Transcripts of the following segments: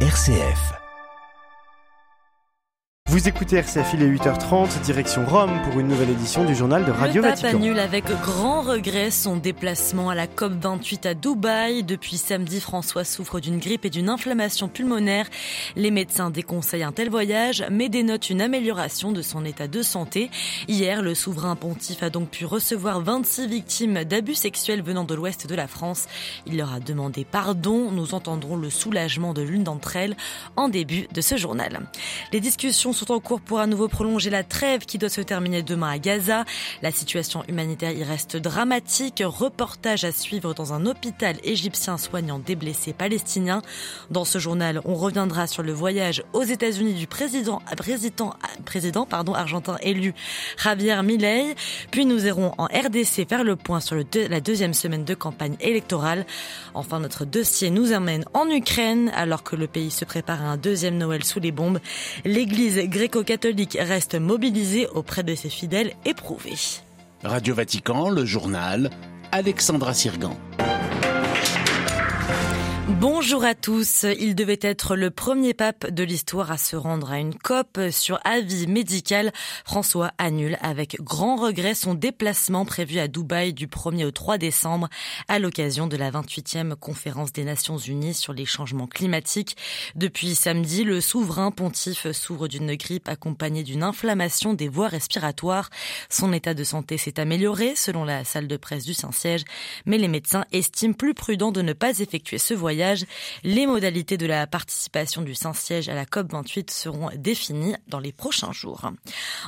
RCF. Vous écoutez RCF, il est 8h30, direction Rome pour une nouvelle édition du journal de Radio le pape Vatican. annule avec grand regret son déplacement à la COP28 à Dubaï. Depuis samedi, François souffre d'une grippe et d'une inflammation pulmonaire. Les médecins déconseillent un tel voyage, mais dénotent une amélioration de son état de santé. Hier, le souverain pontife a donc pu recevoir 26 victimes d'abus sexuels venant de l'ouest de la France. Il leur a demandé pardon. Nous entendrons le soulagement de l'une d'entre elles en début de ce journal. Les discussions en cours pour à nouveau prolonger la trêve qui doit se terminer demain à Gaza. La situation humanitaire y reste dramatique. Reportage à suivre dans un hôpital égyptien soignant des blessés palestiniens. Dans ce journal, on reviendra sur le voyage aux États-Unis du président, président, président pardon, argentin élu Javier Milei. Puis nous irons en RDC faire le point sur la deuxième semaine de campagne électorale. Enfin, notre dossier nous emmène en Ukraine alors que le pays se prépare à un deuxième Noël sous les bombes. L'église gréco-catholique reste mobilisée auprès de ses fidèles éprouvés. Radio Vatican, le journal, Alexandra Sirgan. Bonjour à tous. Il devait être le premier pape de l'histoire à se rendre à une COP sur avis médical. François annule avec grand regret son déplacement prévu à Dubaï du 1er au 3 décembre à l'occasion de la 28e conférence des Nations Unies sur les changements climatiques. Depuis samedi, le souverain pontife s'ouvre d'une grippe accompagnée d'une inflammation des voies respiratoires. Son état de santé s'est amélioré selon la salle de presse du Saint-Siège, mais les médecins estiment plus prudent de ne pas effectuer ce voyage les modalités de la participation du Saint-Siège à la COP28 seront définies dans les prochains jours.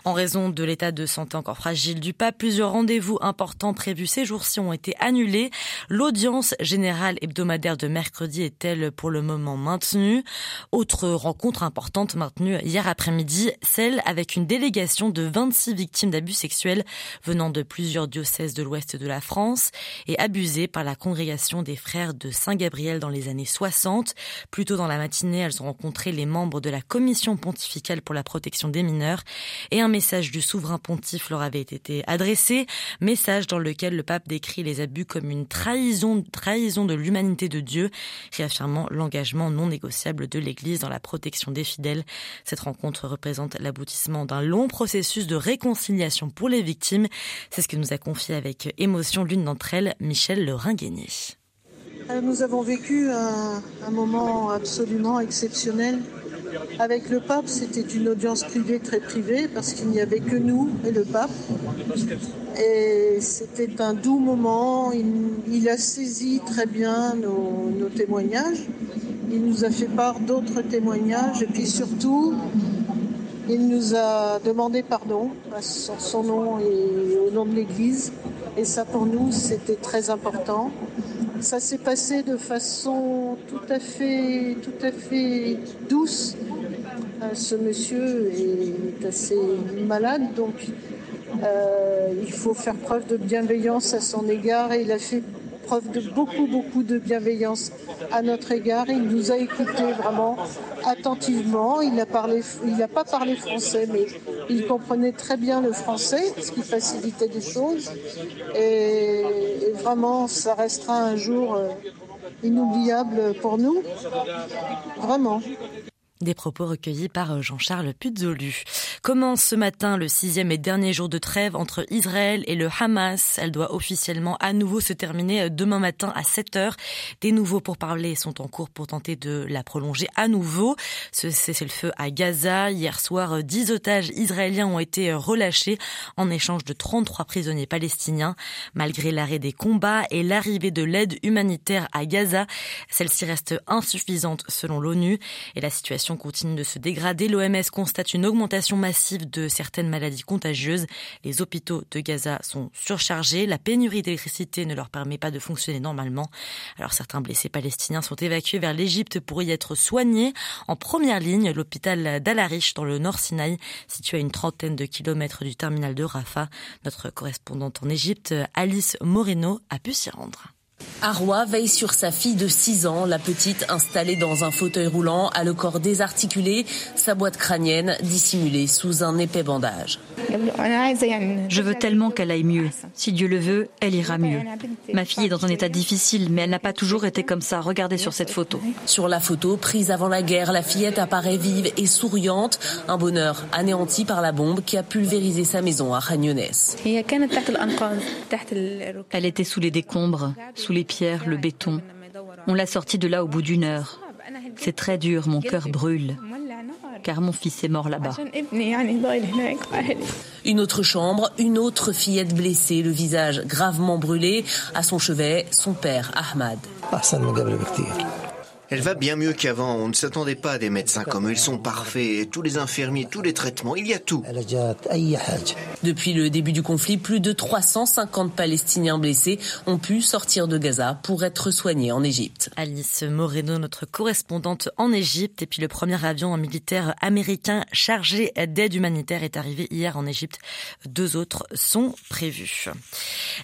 En raison de l'état de santé encore fragile du pape, plusieurs rendez-vous importants prévus ces jours-ci ont été annulés. L'audience générale hebdomadaire de mercredi est-elle pour le moment maintenue? Autre rencontre importante maintenue hier après-midi, celle avec une délégation de 26 victimes d'abus sexuels venant de plusieurs diocèses de l'ouest de la France et abusées par la congrégation des frères de Saint-Gabriel dans les années 60. Plus tôt dans la matinée, elles ont rencontré les membres de la Commission pontificale pour la protection des mineurs et un message du souverain pontife leur avait été adressé, message dans lequel le pape décrit les abus comme une trahison, trahison de l'humanité de Dieu, réaffirmant l'engagement non négociable de l'Église dans la protection des fidèles. Cette rencontre représente l'aboutissement d'un long processus de réconciliation pour les victimes. C'est ce que nous a confié avec émotion l'une d'entre elles, Michel Le Ringuenier. Nous avons vécu un, moment absolument exceptionnel. Avec le pape, c'était une audience privée très privée parce qu'il n'y avait que nous et le pape. Et c'était un doux moment. Il, a saisi très bien nos, nos, témoignages. Il nous a fait part d'autres témoignages et puis surtout, il nous a demandé pardon sur son nom et au nom de l'Église. Et ça, pour nous, c'était très important. Ça s'est passé de façon tout à fait, tout à fait douce. Ce monsieur est assez malade, donc euh, il faut faire preuve de bienveillance à son égard et il a fait preuve de beaucoup, beaucoup de bienveillance à notre égard. Il nous a écoutés vraiment attentivement. Il n'a parlé, il pas parlé français, mais il comprenait très bien le français, ce qui facilitait des choses. Vraiment, ça restera un jour euh, inoubliable pour nous. Vraiment. Des propos recueillis par Jean-Charles Puzolu. Commence ce matin le sixième et dernier jour de trêve entre Israël et le Hamas. Elle doit officiellement à nouveau se terminer demain matin à 7 heures. Des nouveaux pourparlers sont en cours pour tenter de la prolonger à nouveau. Ce cessez-le-feu à Gaza. Hier soir, 10 otages israéliens ont été relâchés en échange de 33 prisonniers palestiniens. Malgré l'arrêt des combats et l'arrivée de l'aide humanitaire à Gaza, celle-ci reste insuffisante selon l'ONU et la situation continue de se dégrader. L'OMS constate une augmentation massive de certaines maladies contagieuses. Les hôpitaux de Gaza sont surchargés. La pénurie d'électricité ne leur permet pas de fonctionner normalement. Alors certains blessés palestiniens sont évacués vers l'Égypte pour y être soignés. En première ligne, l'hôpital d'Al-Arish dans le Nord Sinaï, situé à une trentaine de kilomètres du terminal de Rafah. Notre correspondante en Égypte, Alice Moreno, a pu s'y rendre. Arwa veille sur sa fille de 6 ans, la petite installée dans un fauteuil roulant, a le corps désarticulé, sa boîte crânienne dissimulée sous un épais bandage. Je veux tellement qu'elle aille mieux. Si Dieu le veut, elle ira mieux. Ma fille est dans un état difficile, mais elle n'a pas toujours été comme ça. Regardez sur cette photo. Sur la photo, prise avant la guerre, la fillette apparaît vive et souriante. Un bonheur anéanti par la bombe qui a pulvérisé sa maison à Khan Elle était sous les décombres, sous les pierres, le béton. On l'a sortie de là au bout d'une heure. C'est très dur, mon cœur brûle, car mon fils est mort là-bas. Une autre chambre, une autre fillette blessée, le visage gravement brûlé. À son chevet, son père, Ahmad. Elle va bien mieux qu'avant. On ne s'attendait pas à des médecins comme eux. Ils sont parfaits. Tous les infirmiers, tous les traitements, il y a tout. Depuis le début du conflit, plus de 350 Palestiniens blessés ont pu sortir de Gaza pour être soignés en Égypte. Alice Moreno, notre correspondante en Égypte. Et puis le premier avion militaire américain chargé d'aide humanitaire est arrivé hier en Égypte. Deux autres sont prévus.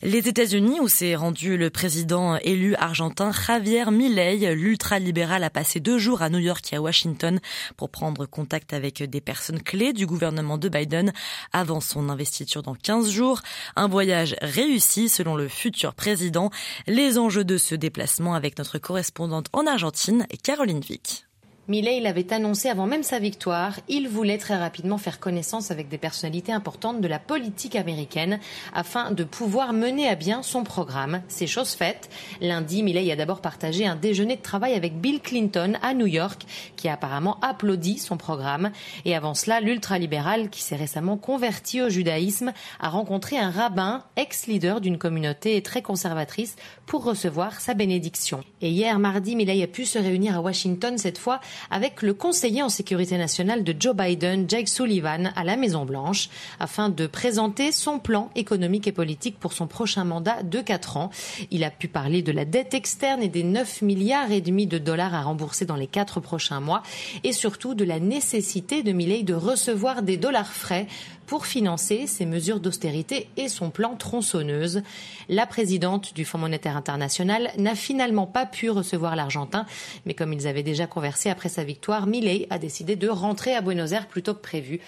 Les États-Unis, où s'est rendu le président élu argentin Javier Milei, l'ultra libéral a passé deux jours à New York et à Washington pour prendre contact avec des personnes clés du gouvernement de Biden avant son investiture dans 15 jours. Un voyage réussi selon le futur président. Les enjeux de ce déplacement avec notre correspondante en Argentine, Caroline Vick. Millet l'avait annoncé avant même sa victoire. Il voulait très rapidement faire connaissance avec des personnalités importantes de la politique américaine afin de pouvoir mener à bien son programme. C'est chose faite. Lundi, Millet a d'abord partagé un déjeuner de travail avec Bill Clinton à New York, qui a apparemment applaudi son programme. Et avant cela, l'ultralibéral, qui s'est récemment converti au judaïsme, a rencontré un rabbin, ex-leader d'une communauté très conservatrice, pour recevoir sa bénédiction. Et hier, mardi, Millet a pu se réunir à Washington cette fois avec le conseiller en sécurité nationale de Joe Biden, Jake Sullivan, à la Maison-Blanche, afin de présenter son plan économique et politique pour son prochain mandat de 4 ans. Il a pu parler de la dette externe et des 9 milliards et demi de dollars à rembourser dans les 4 prochains mois, et surtout de la nécessité de Milley de recevoir des dollars frais pour financer ses mesures d'austérité et son plan tronçonneuse. La présidente du Fonds monétaire international n'a finalement pas pu recevoir l'Argentin, mais comme ils avaient déjà conversé après sa victoire, Millet a décidé de rentrer à Buenos Aires plus tôt que prévu.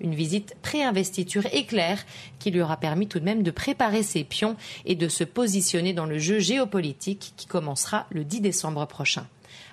Une visite pré-investiture éclair qui lui aura permis tout de même de préparer ses pions et de se positionner dans le jeu géopolitique qui commencera le 10 décembre prochain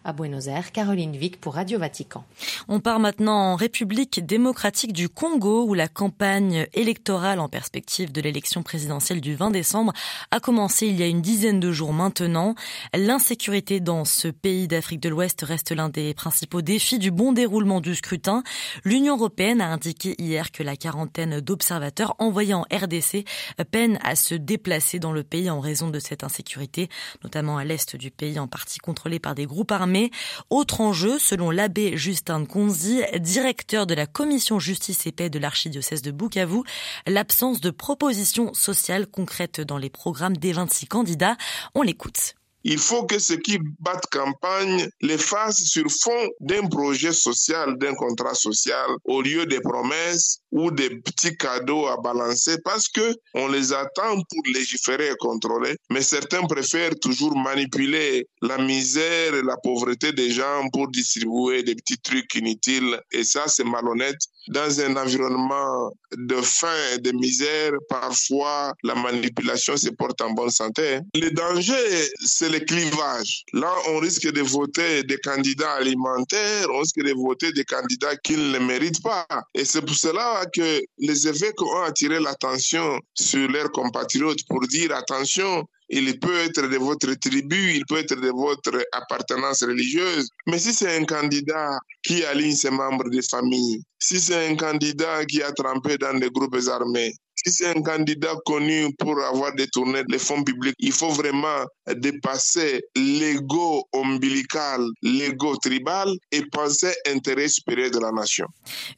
à Buenos Aires. Caroline Vic pour Radio Vatican. On part maintenant en République démocratique du Congo où la campagne électorale en perspective de l'élection présidentielle du 20 décembre a commencé il y a une dizaine de jours maintenant. L'insécurité dans ce pays d'Afrique de l'Ouest reste l'un des principaux défis du bon déroulement du scrutin. L'Union européenne a indiqué hier que la quarantaine d'observateurs envoyés en RDC peine à se déplacer dans le pays en raison de cette insécurité, notamment à l'est du pays en partie contrôlé par des groupes armés autre enjeu, selon l'abbé Justin Conzi, directeur de la commission justice et paix de l'archidiocèse de Bukavu, l'absence de propositions sociales concrètes dans les programmes des 26 candidats. On l'écoute. Il faut que ceux qui battent campagne les fassent sur fond d'un projet social, d'un contrat social, au lieu des promesses ou des petits cadeaux à balancer parce que on les attend pour légiférer et contrôler. Mais certains préfèrent toujours manipuler la misère et la pauvreté des gens pour distribuer des petits trucs inutiles. Et ça, c'est malhonnête. Dans un environnement de faim et de misère, parfois la manipulation se porte en bonne santé. Le danger, c'est le clivage. Là, on risque de voter des candidats alimentaires, on risque de voter des candidats qu'ils ne méritent pas. Et c'est pour cela que les évêques ont attiré l'attention sur leurs compatriotes pour dire attention, il peut être de votre tribu, il peut être de votre appartenance religieuse. Mais si c'est un candidat qui aligne ses membres de famille, si c'est un candidat qui a trempé dans des groupes armés, si c'est un candidat connu pour avoir détourné les fonds publics, il faut vraiment dépasser l'ego ombilical, l'ego tribal et penser intérêt supérieur de la nation.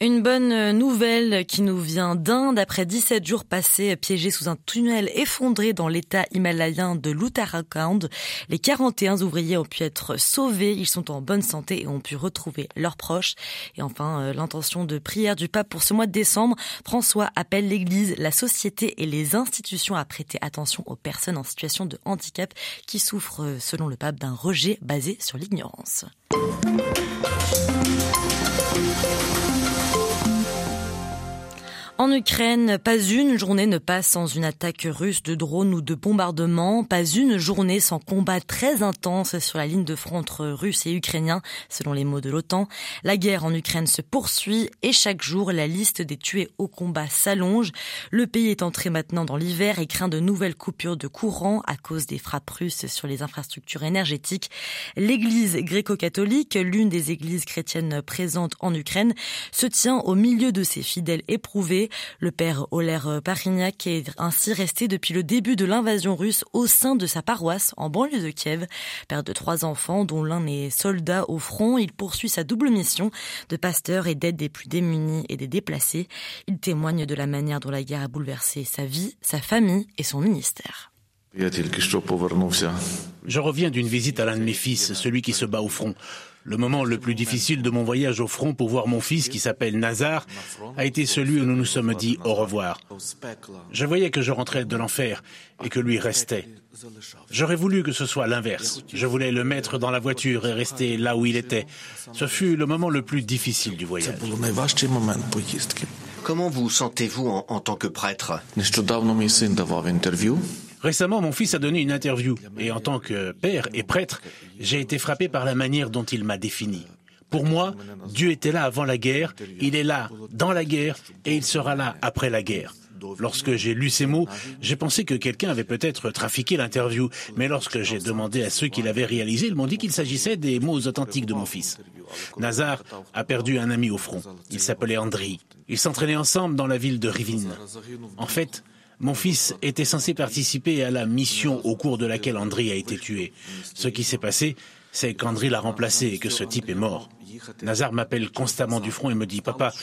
Une bonne nouvelle qui nous vient d'Inde. Après 17 jours passés piégés sous un tunnel effondré dans l'état himalayen de l'Uttarakhand, les 41 ouvriers ont pu être sauvés. Ils sont en bonne santé et ont pu retrouver leurs proches. Et enfin, euh, l'intention de prière du pape pour ce mois de décembre. François appelle l'Église la société et les institutions à prêter attention aux personnes en situation de handicap qui souffrent, selon le pape, d'un rejet basé sur l'ignorance. En Ukraine, pas une journée ne passe sans une attaque russe de drones ou de bombardements, pas une journée sans combat très intense sur la ligne de front entre Russes et Ukrainiens, selon les mots de l'OTAN. La guerre en Ukraine se poursuit et chaque jour, la liste des tués au combat s'allonge. Le pays est entré maintenant dans l'hiver et craint de nouvelles coupures de courant à cause des frappes russes sur les infrastructures énergétiques. L'église gréco-catholique, l'une des églises chrétiennes présentes en Ukraine, se tient au milieu de ses fidèles éprouvés le père Oler Parignac est ainsi resté depuis le début de l'invasion russe au sein de sa paroisse en banlieue de Kiev. Père de trois enfants dont l'un est soldat au front, il poursuit sa double mission de pasteur et d'aide des plus démunis et des déplacés. Il témoigne de la manière dont la guerre a bouleversé sa vie, sa famille et son ministère. Je reviens d'une visite à l'un de mes fils, celui qui se bat au front. Le moment le plus difficile de mon voyage au front pour voir mon fils, qui s'appelle Nazar, a été celui où nous nous sommes dit au revoir. Je voyais que je rentrais de l'enfer et que lui restait. J'aurais voulu que ce soit l'inverse. Je voulais le mettre dans la voiture et rester là où il était. Ce fut le moment le plus difficile du voyage. Comment vous sentez-vous en, en tant que prêtre? Récemment, mon fils a donné une interview et en tant que père et prêtre, j'ai été frappé par la manière dont il m'a défini. Pour moi, Dieu était là avant la guerre, il est là dans la guerre et il sera là après la guerre. Lorsque j'ai lu ces mots, j'ai pensé que quelqu'un avait peut-être trafiqué l'interview, mais lorsque j'ai demandé à ceux qui l'avaient réalisé, ils m'ont dit qu'il s'agissait des mots authentiques de mon fils. Nazar a perdu un ami au front. Il s'appelait Andri. Ils s'entraînaient ensemble dans la ville de Rivine. En fait, mon fils était censé participer à la mission au cours de laquelle Andri a été tué. Ce qui s'est passé, c'est qu'Andri l'a remplacé et que ce type est mort. Nazar m'appelle constamment du front et me dit Papa,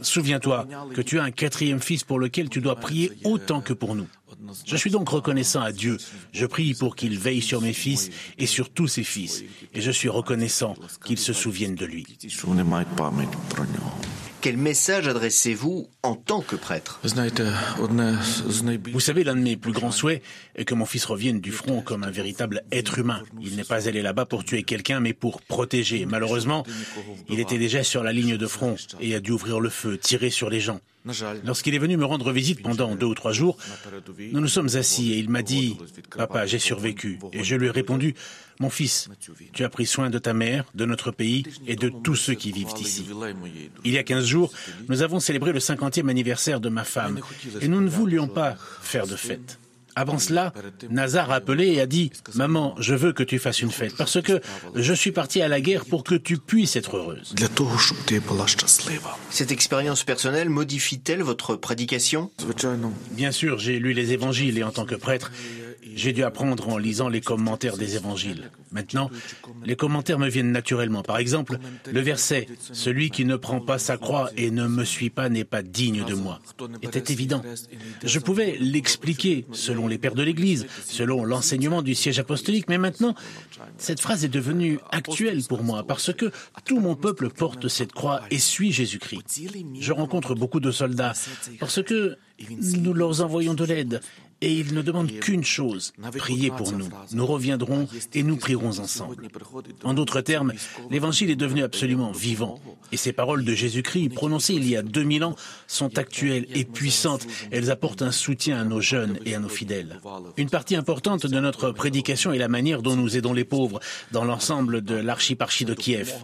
souviens-toi que tu as un quatrième fils pour lequel tu dois prier autant que pour nous. Je suis donc reconnaissant à Dieu. Je prie pour qu'il veille sur mes fils et sur tous ses fils. Et je suis reconnaissant qu'il se souvienne de lui. Quel message adressez-vous en tant que prêtre? Vous savez, l'un de mes plus grands souhaits est que mon fils revienne du front comme un véritable être humain. Il n'est pas allé là-bas pour tuer quelqu'un, mais pour protéger. Malheureusement, il était déjà sur la ligne de front et a dû ouvrir le feu, tirer sur les gens. Lorsqu'il est venu me rendre visite pendant deux ou trois jours, nous nous sommes assis et il m'a dit ⁇ Papa, j'ai survécu ⁇ Et je lui ai répondu ⁇ Mon fils, tu as pris soin de ta mère, de notre pays et de tous ceux qui vivent ici. Il y a 15 jours, nous avons célébré le 50e anniversaire de ma femme et nous ne voulions pas faire de fête. Avant cela, Nazar a appelé et a dit Maman, je veux que tu fasses une fête parce que je suis parti à la guerre pour que tu puisses être heureuse. Cette expérience personnelle modifie-t-elle votre prédication? Bien sûr, j'ai lu les évangiles et en tant que prêtre, j'ai dû apprendre en lisant les commentaires des évangiles. Maintenant, les commentaires me viennent naturellement. Par exemple, le verset ⁇ Celui qui ne prend pas sa croix et ne me suit pas n'est pas digne de moi ⁇ était évident. Je pouvais l'expliquer selon les pères de l'Église, selon l'enseignement du siège apostolique, mais maintenant, cette phrase est devenue actuelle pour moi parce que tout mon peuple porte cette croix et suit Jésus-Christ. Je rencontre beaucoup de soldats parce que nous leur envoyons de l'aide et ils ne demandent qu'une chose, priez pour nous. Nous reviendrons et nous prierons ensemble. En d'autres termes, l'évangile est devenu absolument vivant. Et ces paroles de Jésus-Christ, prononcées il y a 2000 ans, sont actuelles et puissantes. Elles apportent un soutien à nos jeunes et à nos fidèles. Une partie importante de notre prédication est la manière dont nous aidons les pauvres dans l'ensemble de l'archiparchie de Kiev.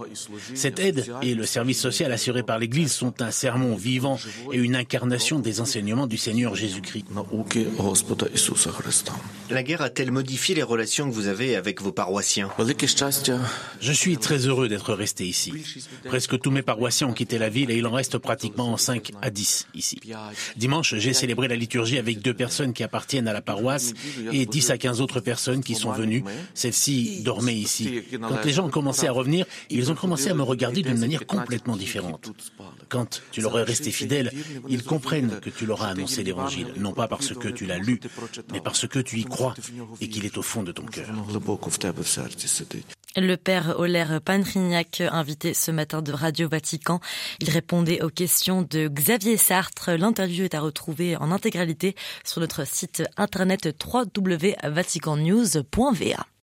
Cette aide et le service social assuré par l'Église sont un sermon vivant et une incarnation des enseignements du Seigneur Jésus-Christ. La guerre a-t-elle modifié les relations que vous avez avec vos paroissiens? Je suis très heureux d'être resté ici. Presque tous mes paroissiens ont quitté la ville et il en reste pratiquement 5 à 10 ici. Dimanche, j'ai célébré la liturgie avec deux personnes qui appartiennent à la paroisse et 10 à 15 autres personnes qui sont venues. Celles-ci dormaient ici. Quand les gens ont commencé à revenir, ils ont commencé à me regarder d'une manière complètement différente. Quand tu leur es resté fidèle, ils comprennent que tu leur as annoncé l'évangile, non pas parce que tu l'as lu, lu, mais parce que tu y crois et qu'il est au fond de ton cœur. Le père Oler Panrignac, invité ce matin de Radio Vatican, il répondait aux questions de Xavier Sartre. L'interview est à retrouver en intégralité sur notre site internet www.vaticannews.va.